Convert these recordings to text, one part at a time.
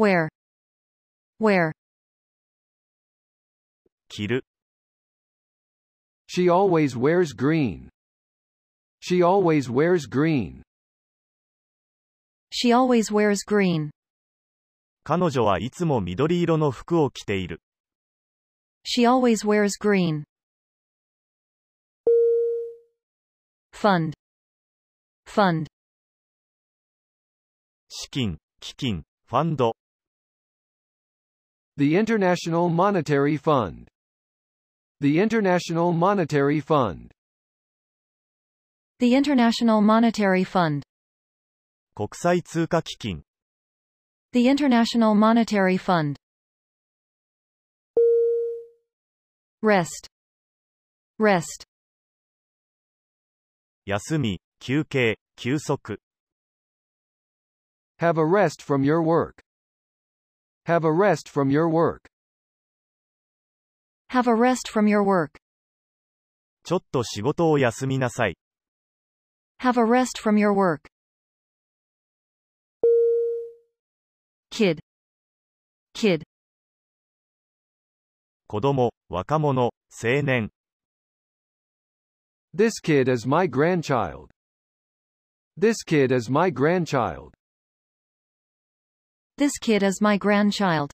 Where? Where? 着る、She always wears green. She always wears green. She always wears green. 彼女はいつも緑色の服を着ている。She always wears green. Fund. Fund. 資金、基金、ファンド、The International Monetary Fund. The International Monetary Fund. The International Monetary Fund. 国際通貨基金、 The International Monetary Fund. Rest. Rest. 休み、休憩、休息、 Have a rest from your work. Have a rest from your work. Have a rest from your work. ちょっと仕事を休みなさい。 Have a rest from your work. Kid. Kid. 子供、若者、青年、 This kid is my grandchild. This kid is my grandchild. This kid is my grandchild.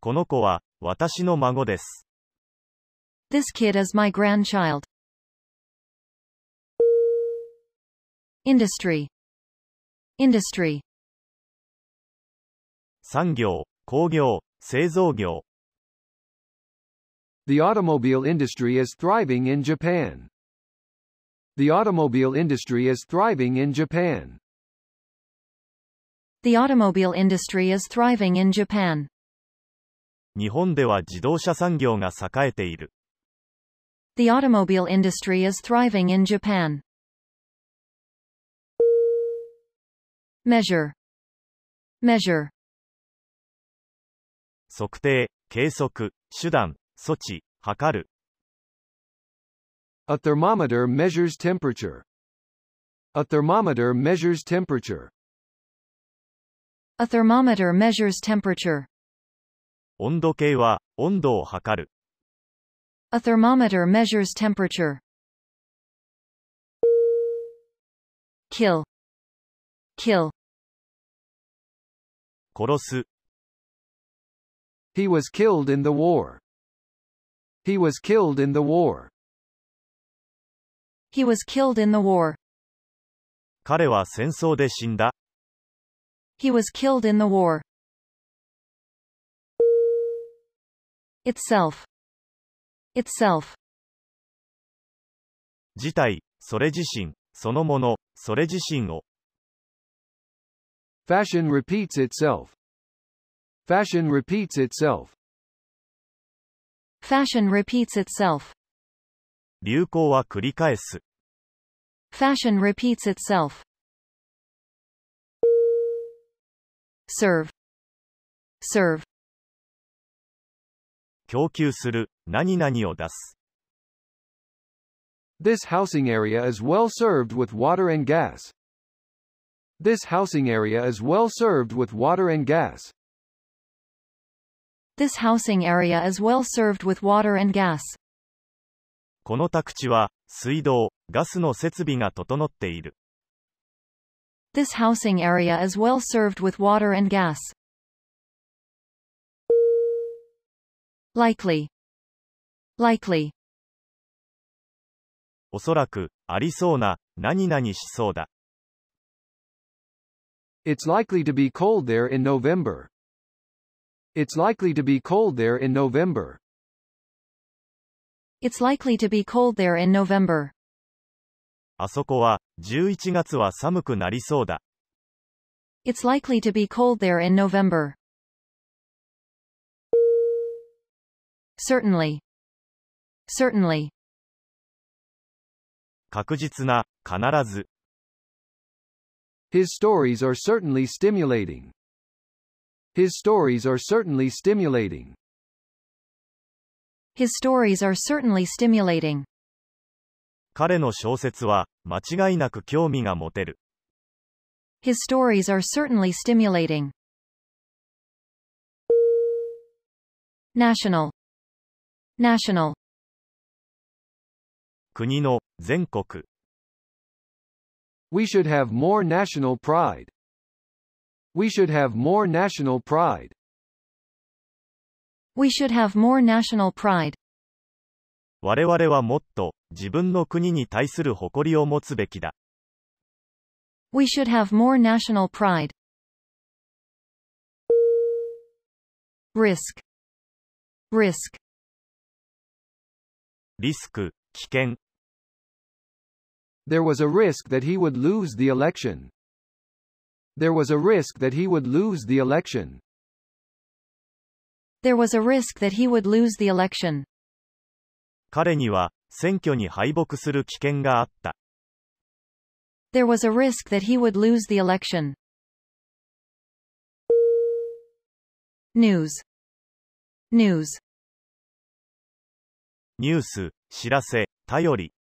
この子は、私の孫です。 This kid is my grandchild. Industry. Industry. 産業、工業、製造業、 The automobile industry is thriving in Japan. The automobile industry is thriving in Japan. The automobile industry is thriving in Japan. 日本では自動車産業が栄えている。 The automobile industry is thriving in Japan. Measure. Measure. 測定、計測、手段、措置、測る。 A thermometer measures temperature. A thermometer measures temperature. A thermometer measures temperature. 温度計は、温度を測る。 A thermometer measures temperature. Kill. Kill. 殺す、 He was killed in the war. He was killed in the war. He was killed in the war. 彼は戦争で死んだ。 He was killed in the war. Itself. Itself. 自体、それ自身、そのもの、それ自身を。 Fashion repeats itself. Fashion repeats itself. Fashion repeats itself. 流行は繰り返す。 Fashion repeats itself. Serve. Serve. 供給する、何々を出す。 This housing area is well served with water and gas. This housing area is well served with water and gas. This housing area is well served with water and gas. この宅地は、水道、ガスの設備が整っている。 This housing area is well served with water and gas. Likely. Likely. おそらく、ありそうな、何々しそうだ。 It's likely to be cold there in November. It's likely to be cold there in November. It's likely to be cold there in November. あそこは、11月は寒くなりそうだ。It's likely to be cold there in November. Certainly. Certainly. 確実な、必ず。His stories are certainly stimulating. His stories are certainly stimulating. His stories are certainly stimulating. 彼の小説は、間違いなく興味が持てる。His stories are certainly stimulating. National. National. 国の、全国。We should have more national pride. We should have more national pride. We should have more national pride. 我々はもっと、自分の国に対する誇りを持つべきだ。 We should have more national pride. Risk. Risk. リスク、危険。 There was a risk that he would lose the election. There was a risk that he would lose the election. There was a risk that he would lose the election. 彼には、 選挙に敗北する危険があった。 There was a risk that he would lose the election. News. News. ニュース、知らせ、頼り。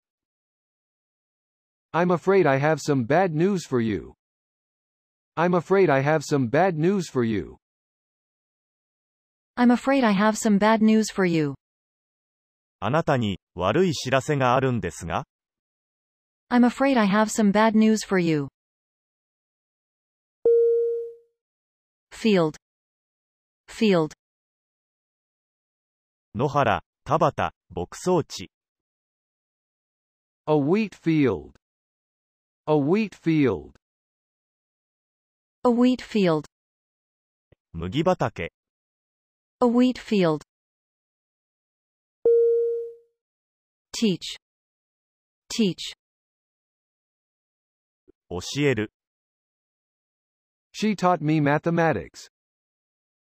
I'm afraid I have some bad news for you. I'm afraid I have some bad news for you. I'm afraid I have some bad news for you. あなたに、悪い知らせがあるんですが I'm afraid I have some bad news for you. Field. Field. 野原、田畑、牧草地。A wheat field. A wheat field. A wheat field. 麦畑。A wheat field. Teach. Teach. 教える。She taught me mathematics.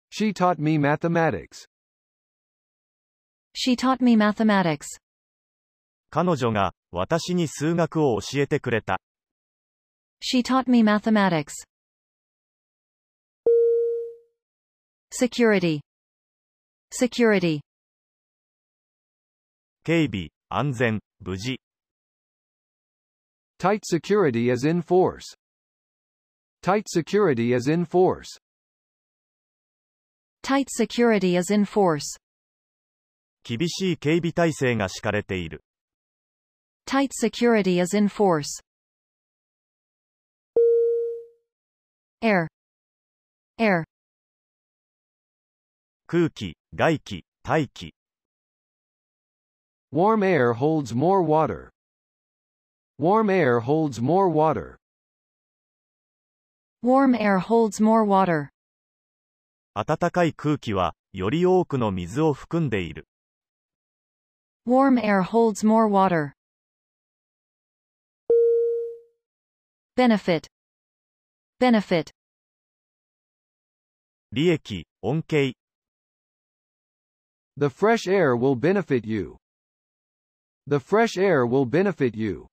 She taught me mathematics. She taught me mathematics. 彼女が、私に数学を教えてくれた。She taught me mathematics. Security. Security. 警備、安全、無事。Tight security is in force. Tight security is in force. Tight security is in force. 厳しい警備体制が敷かれている。Tight security is in force. Air. Air. 空気、外気、大気。Warm air holds more water. Warm air holds more water. Warm air holds more water. 暖かい空気は、より多くの水を含んでいる。 Warm air holds more water. Benefit. Benefit. 利益、恩恵。 The fresh air will benefit you. The fresh air will benefit you.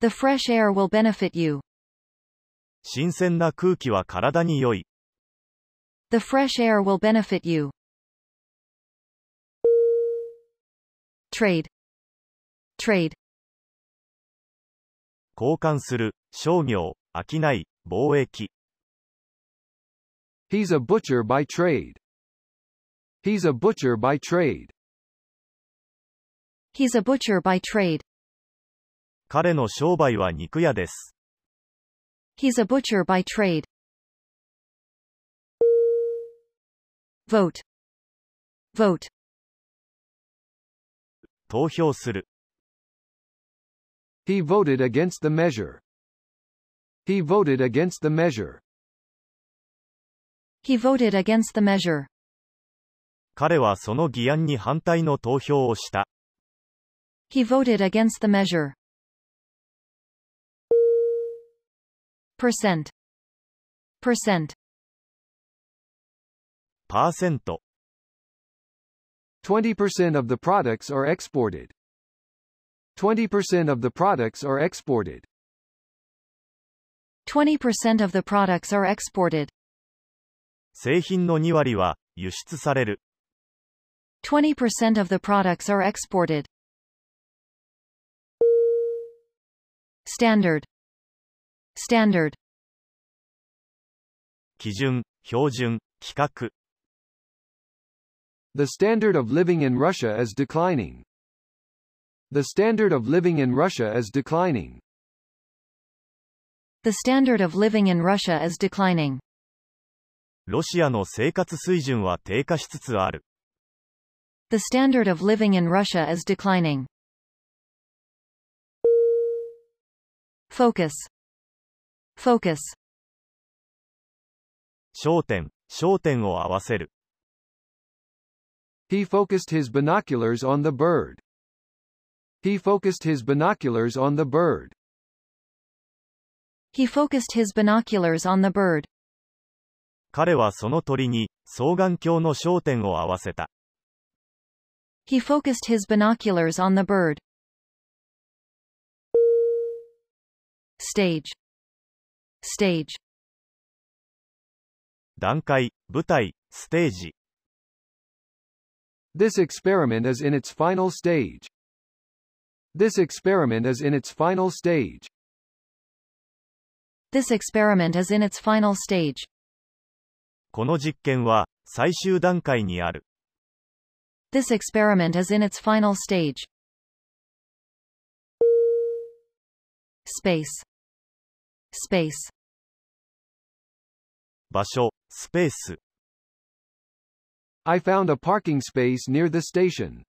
The fresh air will benefit you. 新鮮な空気は体に良い。 The fresh air will benefit you. Trade. Trade. 交換する、商業、商い、貿易。 He's a butcher by trade. He's a butcher by trade. He's a butcher by trade. 彼の商売は肉屋です。He's a butcher by trade. Vote. Vote. 投票する。He voted against the measure. He voted against the measure. He voted against the measure. 彼はその議案に反対の投票をした。He voted against the measure. Percent. Percent. パーセント。 20% of the products are exported. 20% of the products are exported. 20% of the products are exported. 製品の2割は、輸出される。 20% of the products are exported. Standard. Standard. 基準、標準、規格。 The standard of living in Russia is declining. The standard of living in Russia is declining. The standard of living in Russia is declining. ロシアの生活水準は低下しつつある。 The standard of living in Russia is declining. Focus. Focus. 焦点、焦点を合わせる。He focused his binoculars on the bird. He focused his binoculars on the bird. He focused his binoculars on the bird. 彼はその鳥に、双眼鏡の焦点を合わせた。He focused his binoculars on the bird. Stage. Stage. 段階、舞台、ステージ。 This experiment is in its final stage. This experiment is in its final stage. This experiment is in its final stage. この実験は、最終段階にある。 This experiment is in its final stage. Space. Space. 場所、スペース。I found a parking space near the station.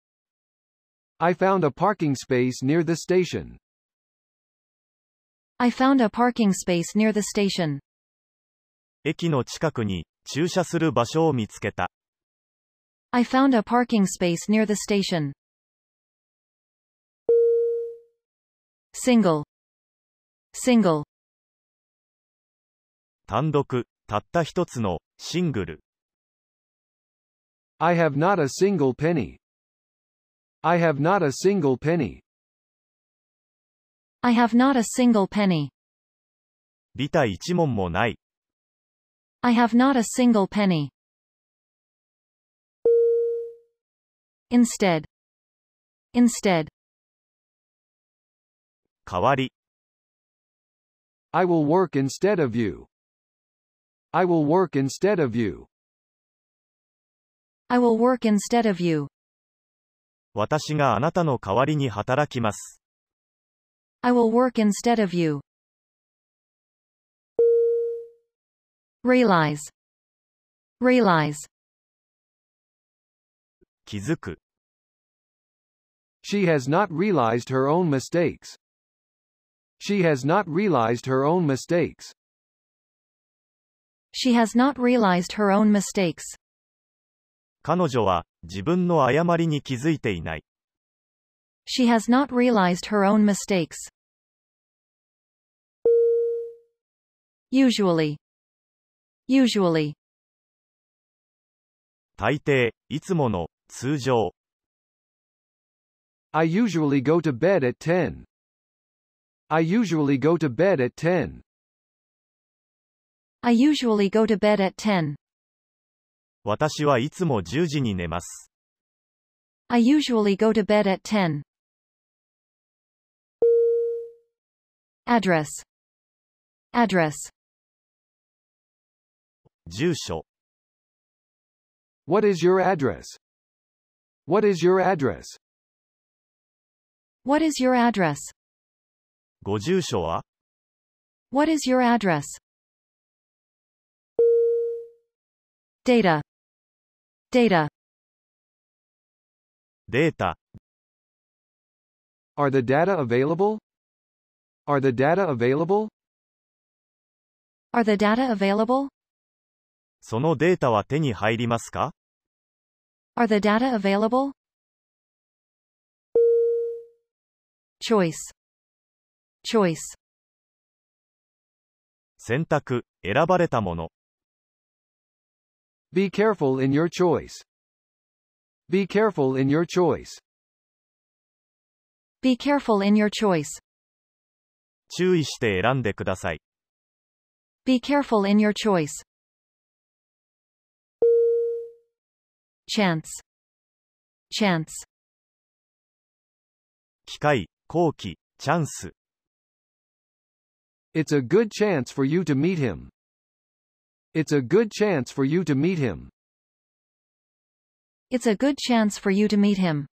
I found a parking space near the station. I found a parking space near the station. 駅の近くに、駐車する場所を見つけた。I found a parking space near the station. Single. Single. 単独、たった一つの、シングル。I have not a single penny. I have not a single penny. I have not a single penny. ビタ一問もない。I have not a single penny. Instead. Instead. 代わり、I will work instead of you. I will work instead of you. I will work instead of you. 私があなたの代わりに働きます。 I will work instead of you. Realize. Realize. 気づく。 She has not realized her own mistakes. She has not realized her own mistakes. She has not realized her own mistakes. 彼女は、自分の誤りに気づいていない。 She has not realized her own mistakes. Usually. Usually. 大抵、いつもの、通常。 I usually go to bed at 10. I usually go to bed at 10. I usually go to bed at 10. 私はいつも10時に寝ます。 I usually go to bed at 10. Address. Address. 住所。 What is your address? What is your address? What is your address? ご住所は What is your address? Data. Data. データ。Are the data available? Are the data available? Are the data available? そのデータは手に入りますか Are the data available? Choice. Choice. 選択、選ばれたもの。Be careful in your choice. Be careful in your choice. Be careful in your choice. 注意して選んでください。 Be careful in your choice. Chance. Chance. 機会、好機、チャンス。 It's a good chance for you to meet him. It's a good chance for you to meet him. It's a good chance for you to meet him.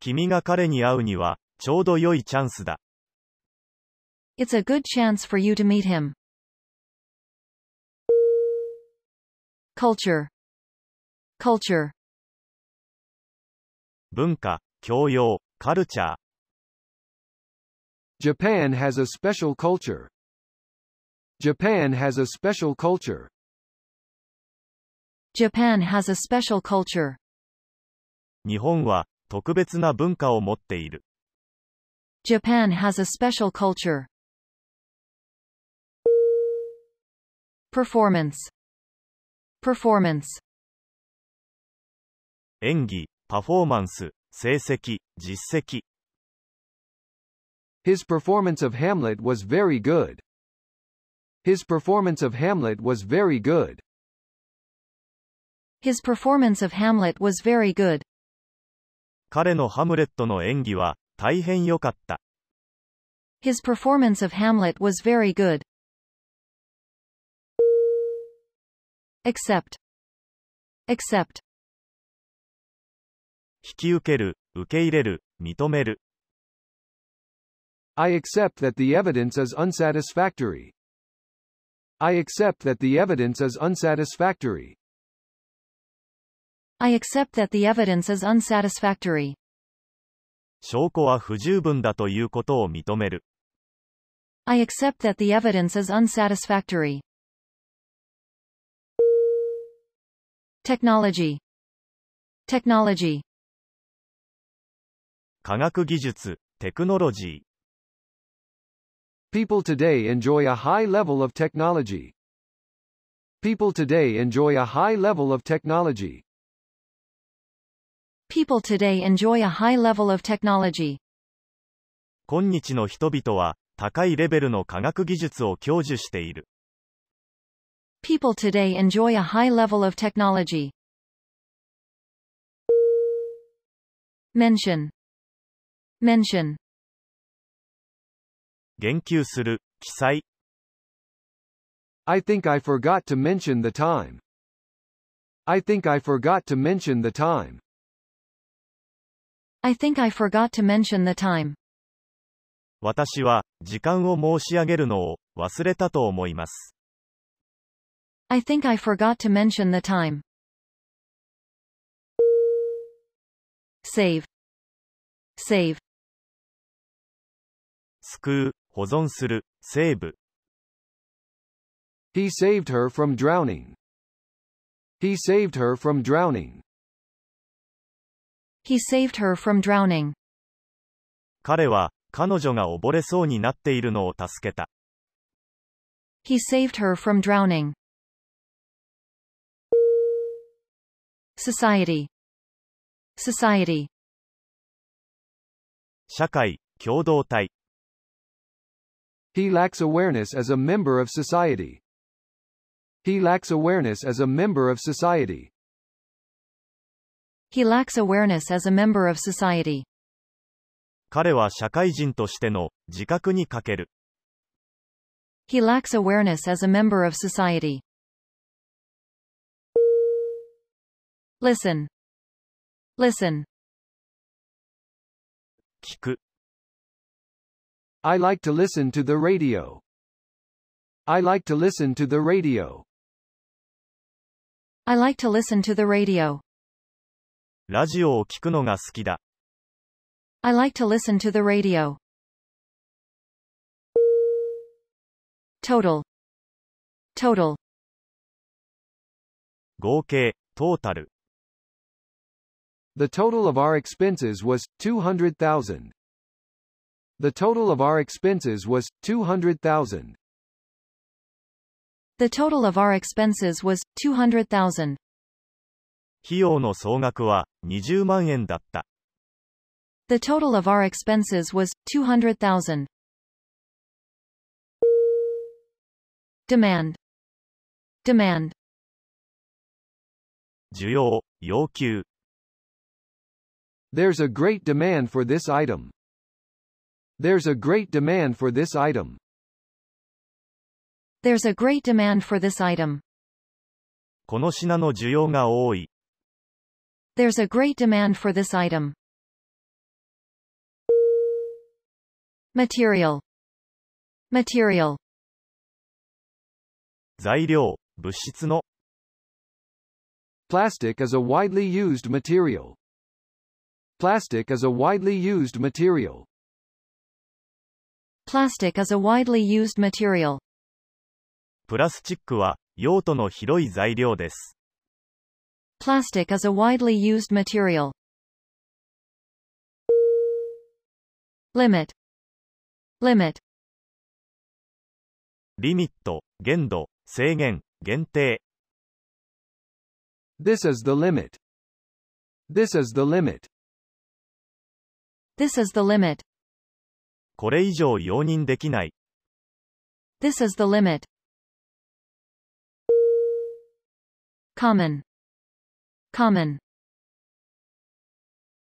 君が彼に会うには、ちょうど良いチャンスだ。 It's a good chance for you to meet him. Culture. Culture. 文化、教養、カルチャー。 Japan has a special culture. Japan has a special culture. Japan has a special culture. 日本は、特別な文化を持っている。 Japan has a special culture. Performance. Performance. 演技、パフォーマンス、成績、実績。 His performance of Hamlet was very good. His performance of Hamlet was very good. His performance of Hamlet was very good. 彼のハムレットの演技は、大変良かった。 His performance of Hamlet was very good. Accept. Accept. 引き受ける、受け入れる、認める。 I accept that the evidence is unsatisfactory. I accept that the evidence is unsatisfactory. I accept that the evidence is unsatisfactory. 証拠は不十分だということを認める。I accept that the evidence is unsatisfactory. Technology. Technology. 科学技術、テクノロジー。People today enjoy a high level of technology. People today enjoy a high level of technology. People today enjoy a high level of technology. 今日の人々は、高いレベルの科学技術を享受している。People today enjoy a high level of technology. Mention. Mention. 言及する、記載。I think I forgot to mention the time. I think I forgot to mention the time. I think I forgot to mention the time. 私は、時間を申し上げるのを、忘れたと思います。I think I forgot to mention the time. Save. Save. 救う、保存する、セーブ。He saved her from drowning. He saved her from drowning. He saved her from drowning. 彼は、彼女が溺れそうになっているのを助けた。He saved her from drowning. Society. Society. 社会、共同体。He lacks awareness as a member of society. He lacks awareness as a member of society. He lacks awareness as a member of society. 彼は社会人としての、自覚に欠ける。 He lacks awareness as a member of society. Listen. Listen. 聞く。 I like to listen to the radio. I like to listen to the radio. I like to listen to the radio. ラジオを聞くのが好きだ。 I like to listen to the radio. Total. Total. 合計、トータル。 The total of our expenses was 200,000. The total of our expenses was 200,000. The total of our expenses was 200,000. 費用の総額は、20万円だった。 The total of our expenses was 200,000. Demand. Demand. 需要、要求。 There's a great demand for this item. There's a great demand for this item. There's a great demand for this item. この品の需要が多い。 There's a great demand for this item. Material. Material. 材料、物質の、 Plastic is a widely used material. Plastic is a widely used material. Plastic is a widely used material. プラスチックは、用途の広い材料です。Plastic is a widely used material. Limit. Limit. リミット、限度、制限、限定。This is the limit. This is the limit. This is the limit. これ以上容認できない。This is the limit. Common. Common.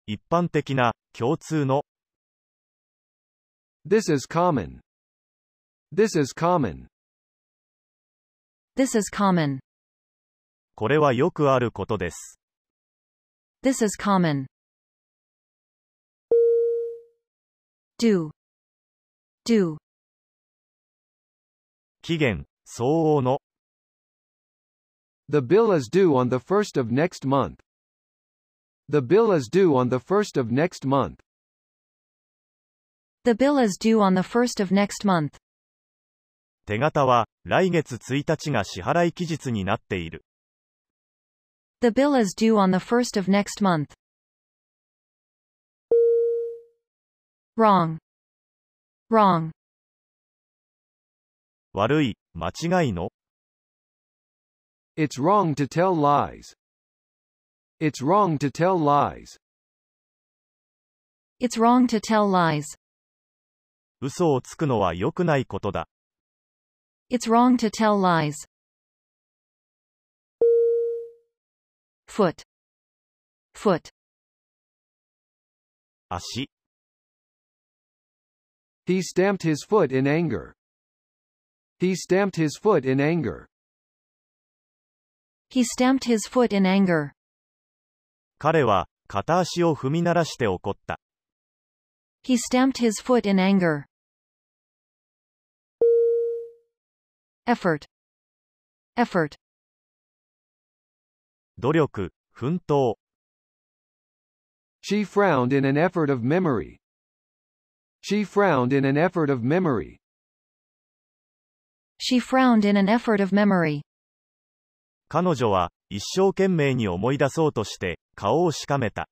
一般的な、共通の、This is common. This is common. This is common. これはよくあることです。This is common. Do. Do. 期限、相応の、The bill is due on the first of next month. The bill is due on the first of next month. The bill is due on the first of next month. 手形は、来月1日が支払い期日になっている。The bill is due on the first of next month. Wrong. Wrong. 悪い、間違いの、It's wrong to tell lies. It's wrong to tell lies. It's wrong to tell lies. 嘘をつくのは良くないことだ。It's wrong to tell lies. Foot. Foot. 足、He stamped his foot in anger. He stamped his foot in anger. He stamped his foot in anger. 彼は、片足を踏み鳴らして怒った。 He stamped his foot in anger. Effort. Effort. 努力、奮闘、 She frowned in an effort of memory. She frowned in an effort of memory. She frowned in an effort of memory. 彼女は、一生懸命に思い出そうとして、顔をしかめた。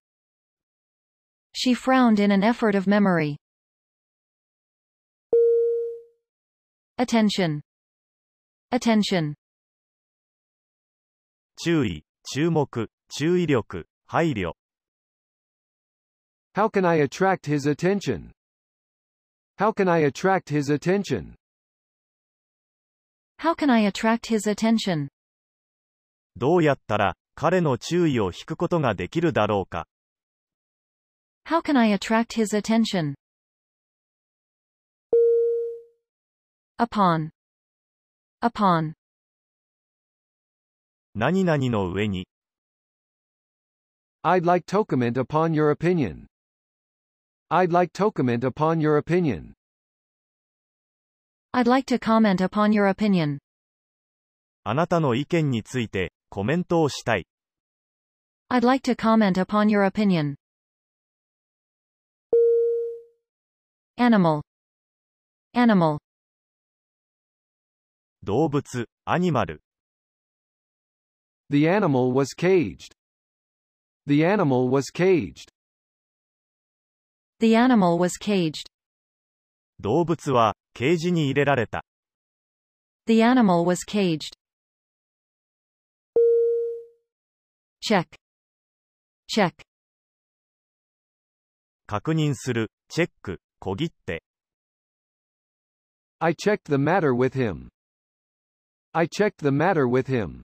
She frowned in an effort of memory. Attention. Attention. 注意、注目、注意力、配慮。 How can I attract his attention? How can I attract his attention? How can I attract his attention? どうやったら、彼の注意を引くことができるだろうか。How can I attract his attention? Upon. Upon. 何々の上に、I'd like to comment upon your opinion. I'd like to comment upon your opinion. I'd like to comment upon your opinion. あなたの意見について、コメントをしたい。 I'd like to comment upon your opinion. Animal. Animal. 動物、アニマル。 The animal was caged. The animal was caged. The animal was caged. 動物は、ケージに入れられた。 The animal was caged. Check. Check. 確認する、チェック、小切って。 I checked the matter with him. I checked the matter with him.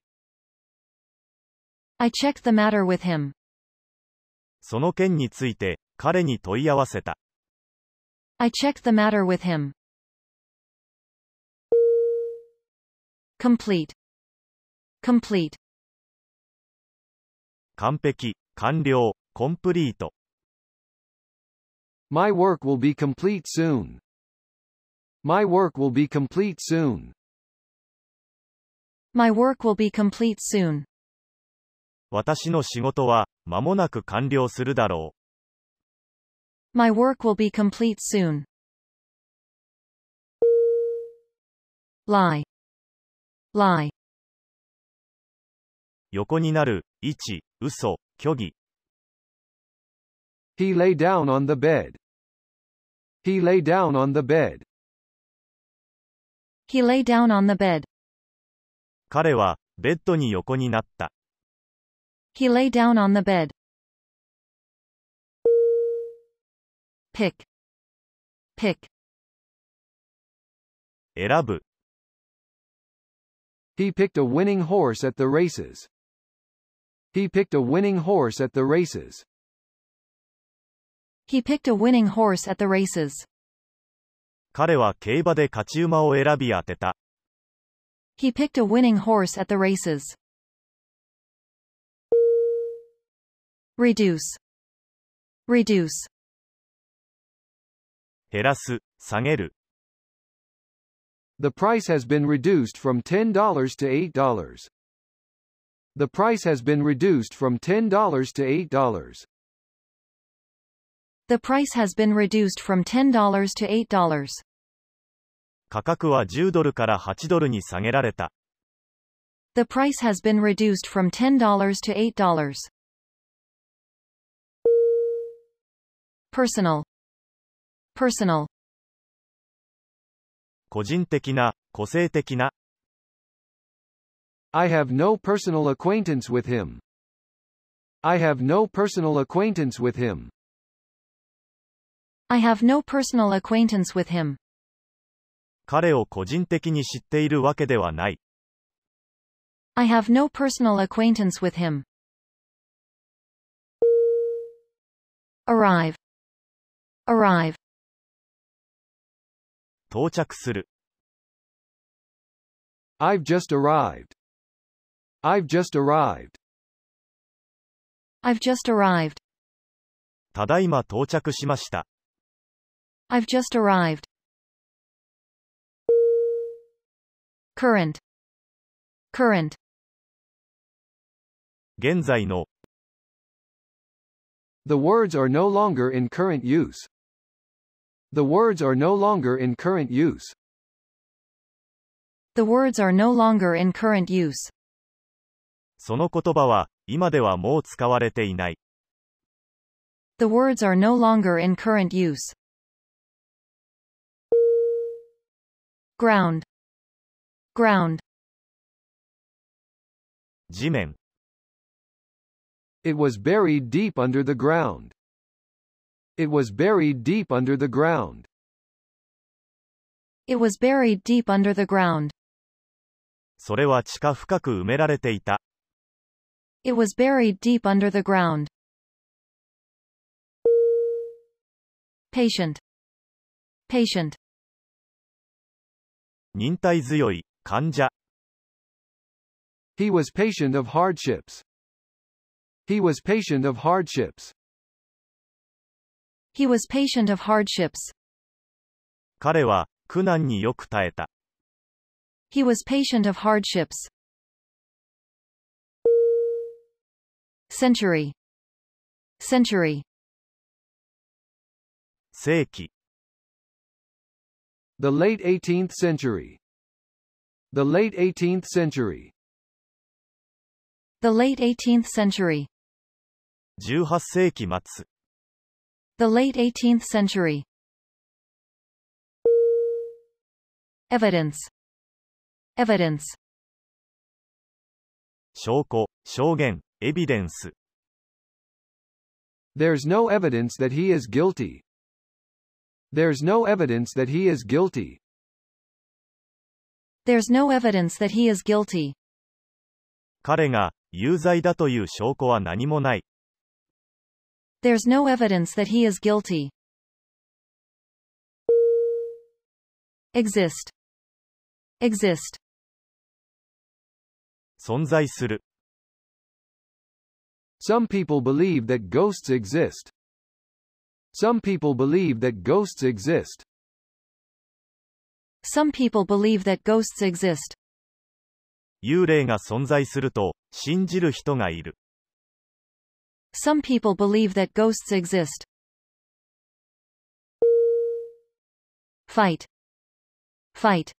I checked the matter with him. その件について、 彼に問い合わせた。I checked the matter with him. Complete. Complete. 完璧、完了、コンプリート。My work will be complete soon. My work will be complete soon. My work will be complete soon. 私の仕事は、間もなく完了するだろ My work will be complete soon. Lie. Lie. う。横になる、位置、嘘、虚偽。 He lay down on the bed. He lay down on the bed. He lay down on the bed. 彼は、ベッドに横になった。 He lay down on the bed. Pick. Pick. 選ぶ。 He picked a winning horse at the races. He picked a winning horse at the races. He picked a winning horse at the races. 彼は競馬で勝ち馬を選び当てた。 He picked a winning horse at the races. Reduce. Reduce. 減らす、下げる。 The price has been reduced from $10 to $8. The price has been reduced from $10 to $8. The price has been reduced from $10 to $8. 価格は10ドルから8ドルに下げられた。 The price has been reduced from $10 to $8. Personal. Personal. 個人的な、個性的な。 I have no personal acquaintance with him. I have no personal acquaintance with him. I have no personal acquaintance with him. 彼を個人的に知っているわけではない。 I have no personal acquaintance with him. Arrive. Arrive. 到着する。I've just arrived. I've just arrived. I've just arrived. ただいま到着しました。I've just arrived. Current. Current. 現在の、The words are no longer in current use. The words are no longer in current use. The words are no longer in current use. その言葉は、今ではもう使われていない。 The words are no longer in current use. Ground. Ground. 地面、 It was buried deep under the ground. It was buried deep under the ground. It was buried deep under the ground. それは地下深く埋められていた。 It was buried deep under the ground. Patient. Patient. 忍耐強い、患者。 He was patient of hardships. He was patient of hardships. He was patient of hardships. 彼は、苦難によく耐えた。 He was patient of hardships. Century. Century. 世紀、 The late 18th century. The late 18th century. The late 18th century. 18世紀末。 The late 18th century. Evidence. Evidence. 証拠、証言、エビデンス。 There's no evidence that he is guilty. There's no evidence that he is guilty. There's no evidence that he is guilty. 彼が、有罪だという証拠は何もない。 There's no evidence that he is guilty. Exist. Exist. 存在する。 Some people believe that ghosts exist. Some people believe that ghosts exist. Some people believe that ghosts exist. 幽霊が存在すると、信じる人がいる。 Some people believe that ghosts exist. Fight. Fight.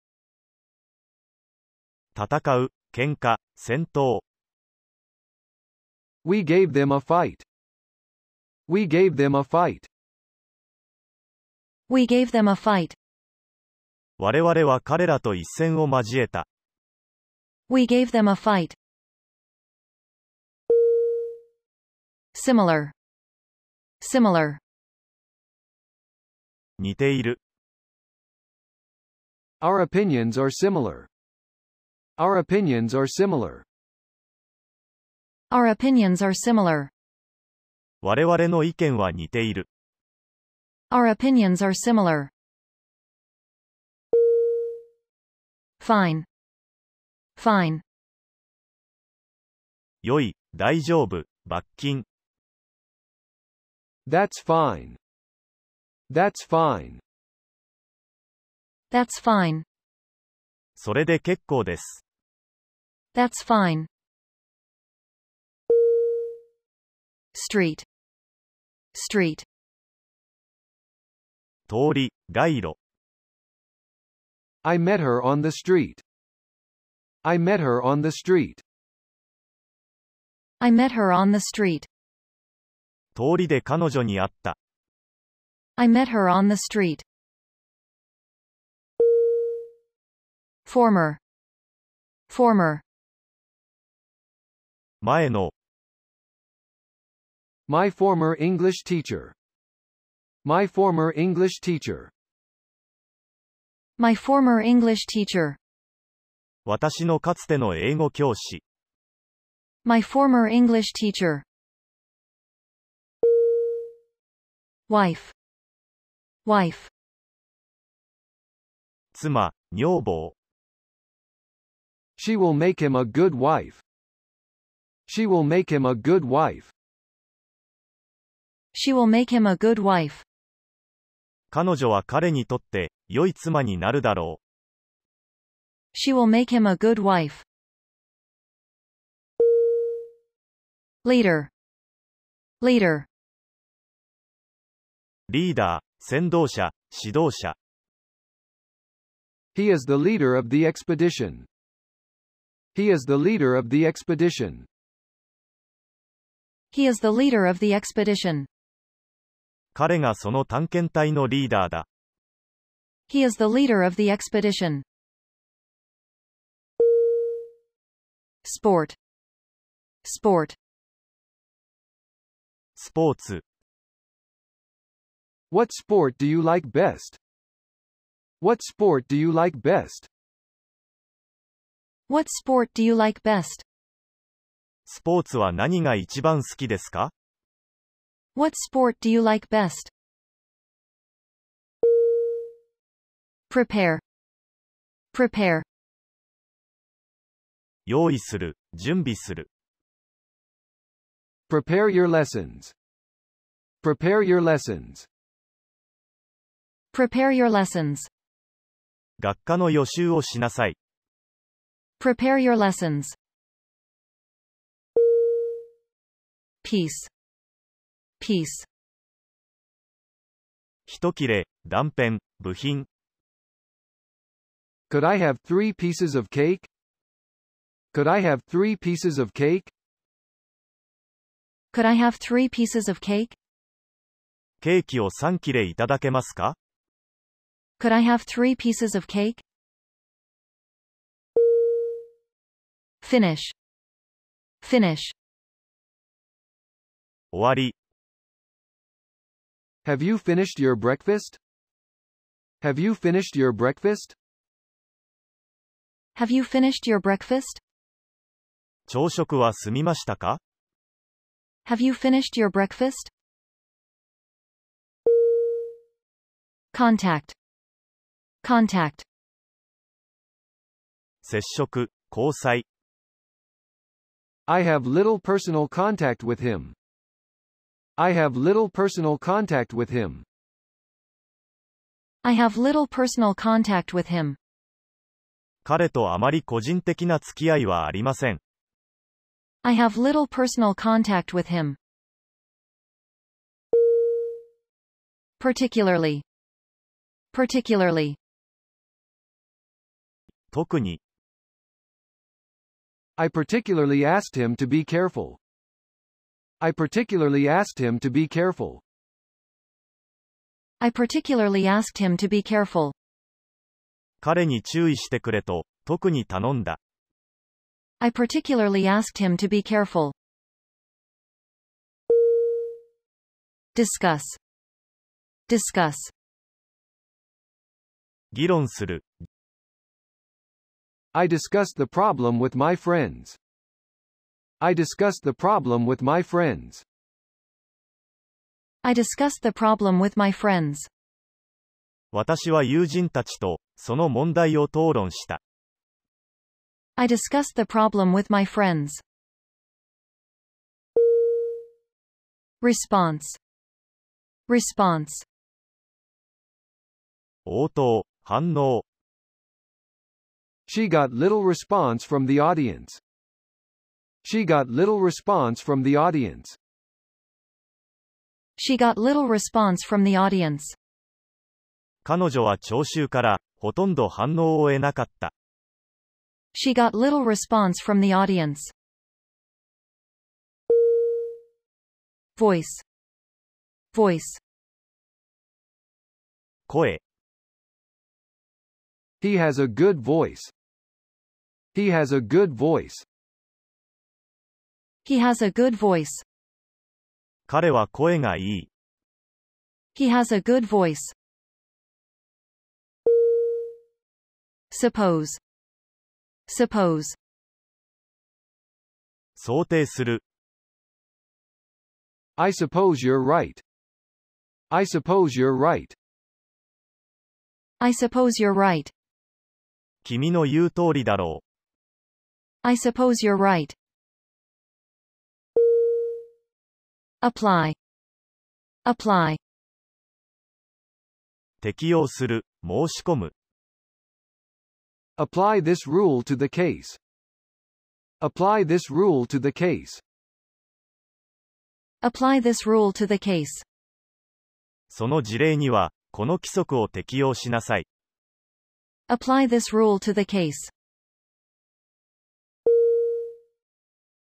戦う、喧嘩、戦闘。 We gave them a fight. We gave them a fight. We gave them a fight. 我々は彼らと一戦を交えた。 We gave them a fight. Similar. Similar. 似ている。 Our opinions are similar. Our opinions are similar. Our opinions are similar. 我々の意見は似ている。 Our opinions are similar. Fine. Fine. 良い、大丈夫、罰金。 That's fine. That's fine. That's fine. それで結構です。 That's fine. Street. Street. 通り、街路。 I met her on the street. I met her on the street. I met her on the street. 通りで彼女に会った。I met her on the street. Former. Former. 前の、My former English teacher. My former English teacher. My former English teacher. 私のかつての英語教師。My former English teacher. Wife. Wife. 妻、女房。She will make him a good wife. She will make him a good wife. She will make him a good wife. 彼女は彼にとって、良い妻になるだろ She will make him a good wife. Leader. Leader. う。リーダー、先導者、指導者。He is the leader of the expedition. He is the leader of the expedition. He is the leader of the expedition. 彼がその探検隊のリーダーだ。He is the leader of the expedition. Sport. Sport. スポーツ。What sport do you like best? What sport do you like best? What sport do you like best? スポーツは何が一番好きですか What sport do you like best? Prepare. Prepare. 用意する、準備する。 Prepare your lessons. Prepare your lessons. Prepare your lessons. 学科の予習をしなさい。Prepare your lessons. Peace. Peace. 一切れ、断片、部品。Could I have three pieces of cake? Could I have three pieces of cake? Could I have three pieces of cake? ケーキを3切れいただけますか Could I have three pieces of cake? Finish. Finish. 終わり。 Have you finished your breakfast? Have you finished your breakfast? Have you finished your breakfast? 朝食は済みましたか Have you finished your breakfast? Contact. Contact. 接触、交際。 I have little personal contact with him. I have little personal contact with him. I have little personal contact with him. 彼とあまり個人的な付き合いはありません。 I have little personal contact with him. Particularly. Particularly. 特に、I particularly asked him to be careful. I particularly asked him to be careful. I particularly asked him to be careful. 彼に注意してくれと、特に頼んだ。I particularly asked him to be careful. Discuss. Discuss. 議論する。I discussed the problem with my friends. I discussed the problem with my friends. I discussed the problem with my friends. 私は友人たちと、その問題を討論した。I discussed the problem with my friends. Response. Response. 応答、反応。She got little response from the audience. She got little response from the audience. She got little response from the audience. 彼女は聴衆から、ほとんど反応を得なかった。 She got little response from the audience. Voice. Voice. 声、 He has a good voice. He has a good voice. He has a good voice. 彼は声がいい。 He has a good voice. Suppose. Suppose. 想定する。 I suppose you're right. I suppose you're right. I suppose you're right. 君の言う通りだろう。I suppose you're right. Apply. Apply. 適用する、申し込む。Apply this rule to the case. Apply this rule to the case. Apply this rule to the case. その事例には、この規則を適用しなさい。Apply this rule to the case.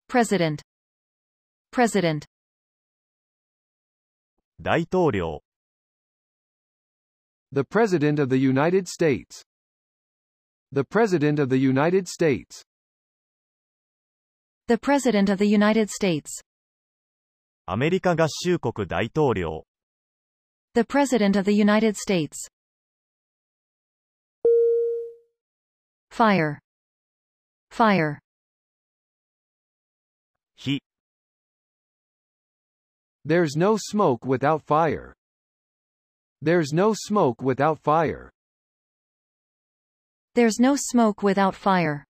President. President. 大統領、 The President of the United States. The President of the United States. The President of the United States. アメリカ合衆国大統領、 The President of the United States. Fire. Fire. 火、 There's no smoke without fire. There's no smoke without fire. There's no smoke without fire.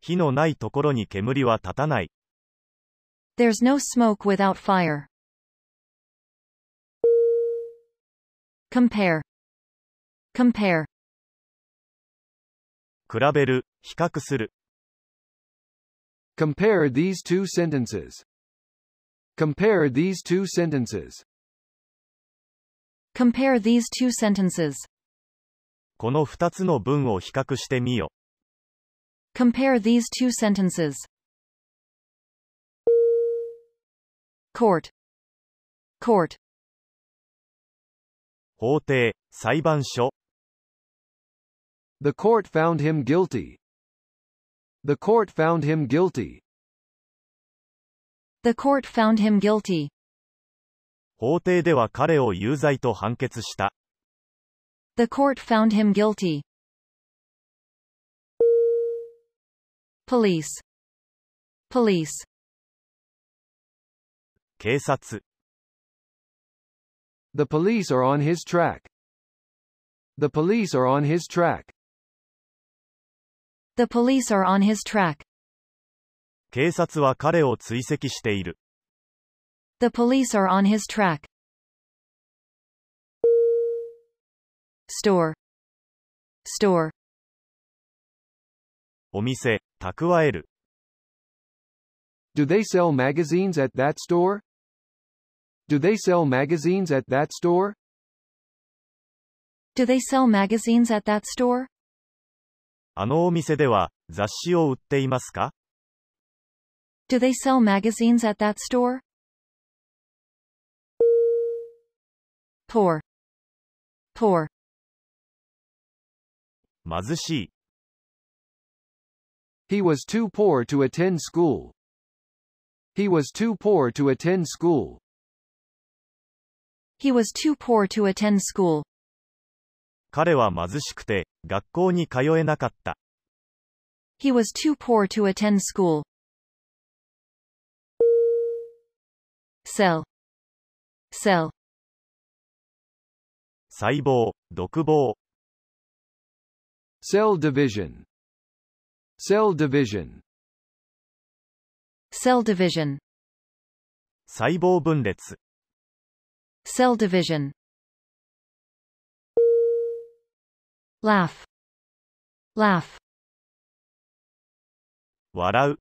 火のないところに煙は立たない。 There's no smoke without fire. Compare. Compare. 比べる、比較する。Compare these two sentences. Compare these two sentences. Compare these two sentences. この二つの文を比較してみよ。Compare these two sentences. Court. Court. 法廷、裁判所、The court found him guilty. The court found him guilty. The court found him guilty. 法廷では彼を有罪と判決した。 The court found him guilty. Police. Police. 警察、 The police are on his track. The police are on his track. The police are on his track. 警察は彼を追跡している。 The police are on his track. Store. Store. お店、蓄える。 Do they sell magazines at that store? Do they sell magazines at that store? Do they sell magazines at that store? あのお店では、雑誌を売っていますか Do they sell magazines at that store? Poor. Poor. 貧しい。 He was too poor to attend school. He was too poor to attend school. He was too poor to attend school. 彼は貧しくて、学校に通えなかった。He was too poor to attend school. Cell. Cell. 細胞、独房。Cell division. Cell division. Cell division. 細胞分裂。Cell division. Laugh. Laugh. 笑う。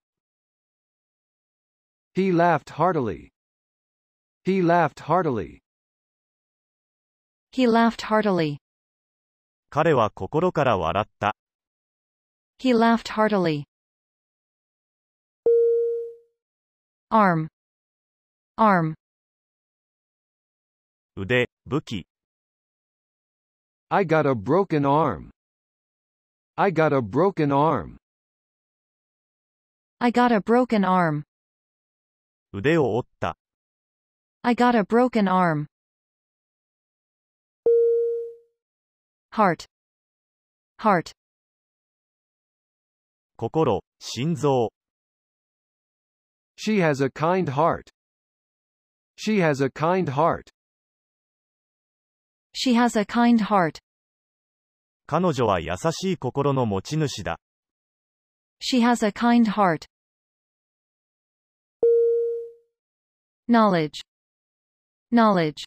He laughed heartily. He laughed heartily. He laughed heartily. 彼は心から笑った。 He laughed heartily. Arm. Arm. 腕、武器。 I got a broken arm. I got a broken arm. I got a broken arm. 腕を折った。 I got a broken arm. Heart. Heart. 心、心臓。 She has a kind heart. She has a kind heart. She has a kind heart. 彼女は優しい心の持ち主だ。 She has a kind heart. Knowledge. Knowledge.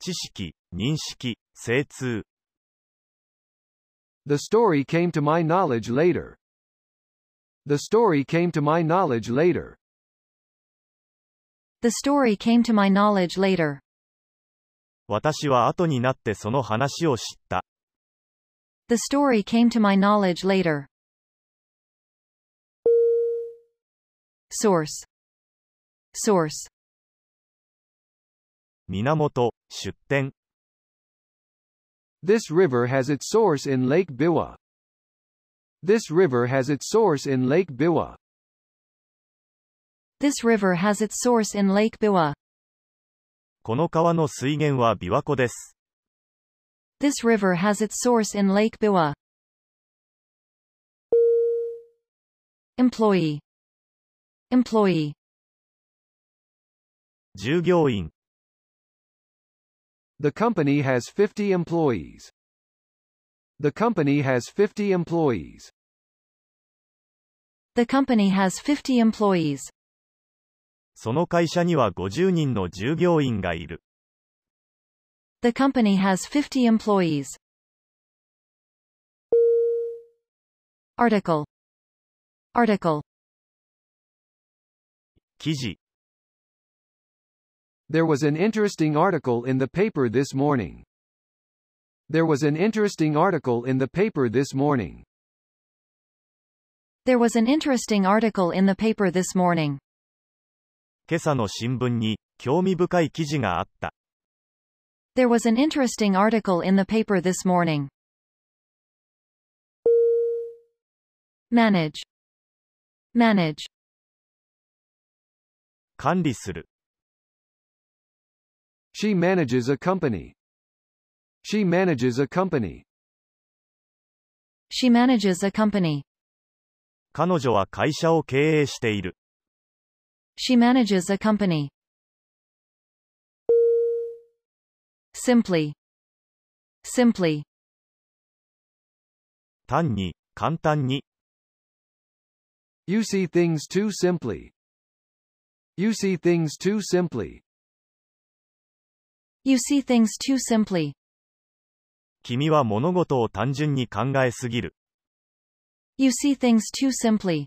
知識、認識、精通。 The story came to my knowledge later. The story came to my knowledge later. The story came to my knowledge later. 私は後になってその話を知った。The story came to my knowledge later. Source. Source. 源、出典。This river has its source in Lake Biwa. This river has its source in Lake Biwa. This river has its source in Lake Biwa. この川の水源は琵琶湖です。This river has its source in Lake Biwa. Employee. Employee. 従業員、The company has 50 employees. The company has 50 employees. The company has 50 employees. その会社には50人の従業員がいる。 The company has 50 employees. Article. Article. 記事、 There was an interesting article in the paper this morning. There was an interesting article in the paper this morning. There was an interesting article in the paper this morning. 今朝の新聞に、興味深い記事があった。There was an interesting article in the paper this morning. Manage. Manage. 管理する。She manages a company. She manages a company. She manages a company. 彼女は会社を経営している。She manages a company. Simply. Simply. 単に、簡単に、 You see things too simply. You see things too simply. You see things too simply. 君は物事を単純に考えすぎる。 You see things too simply.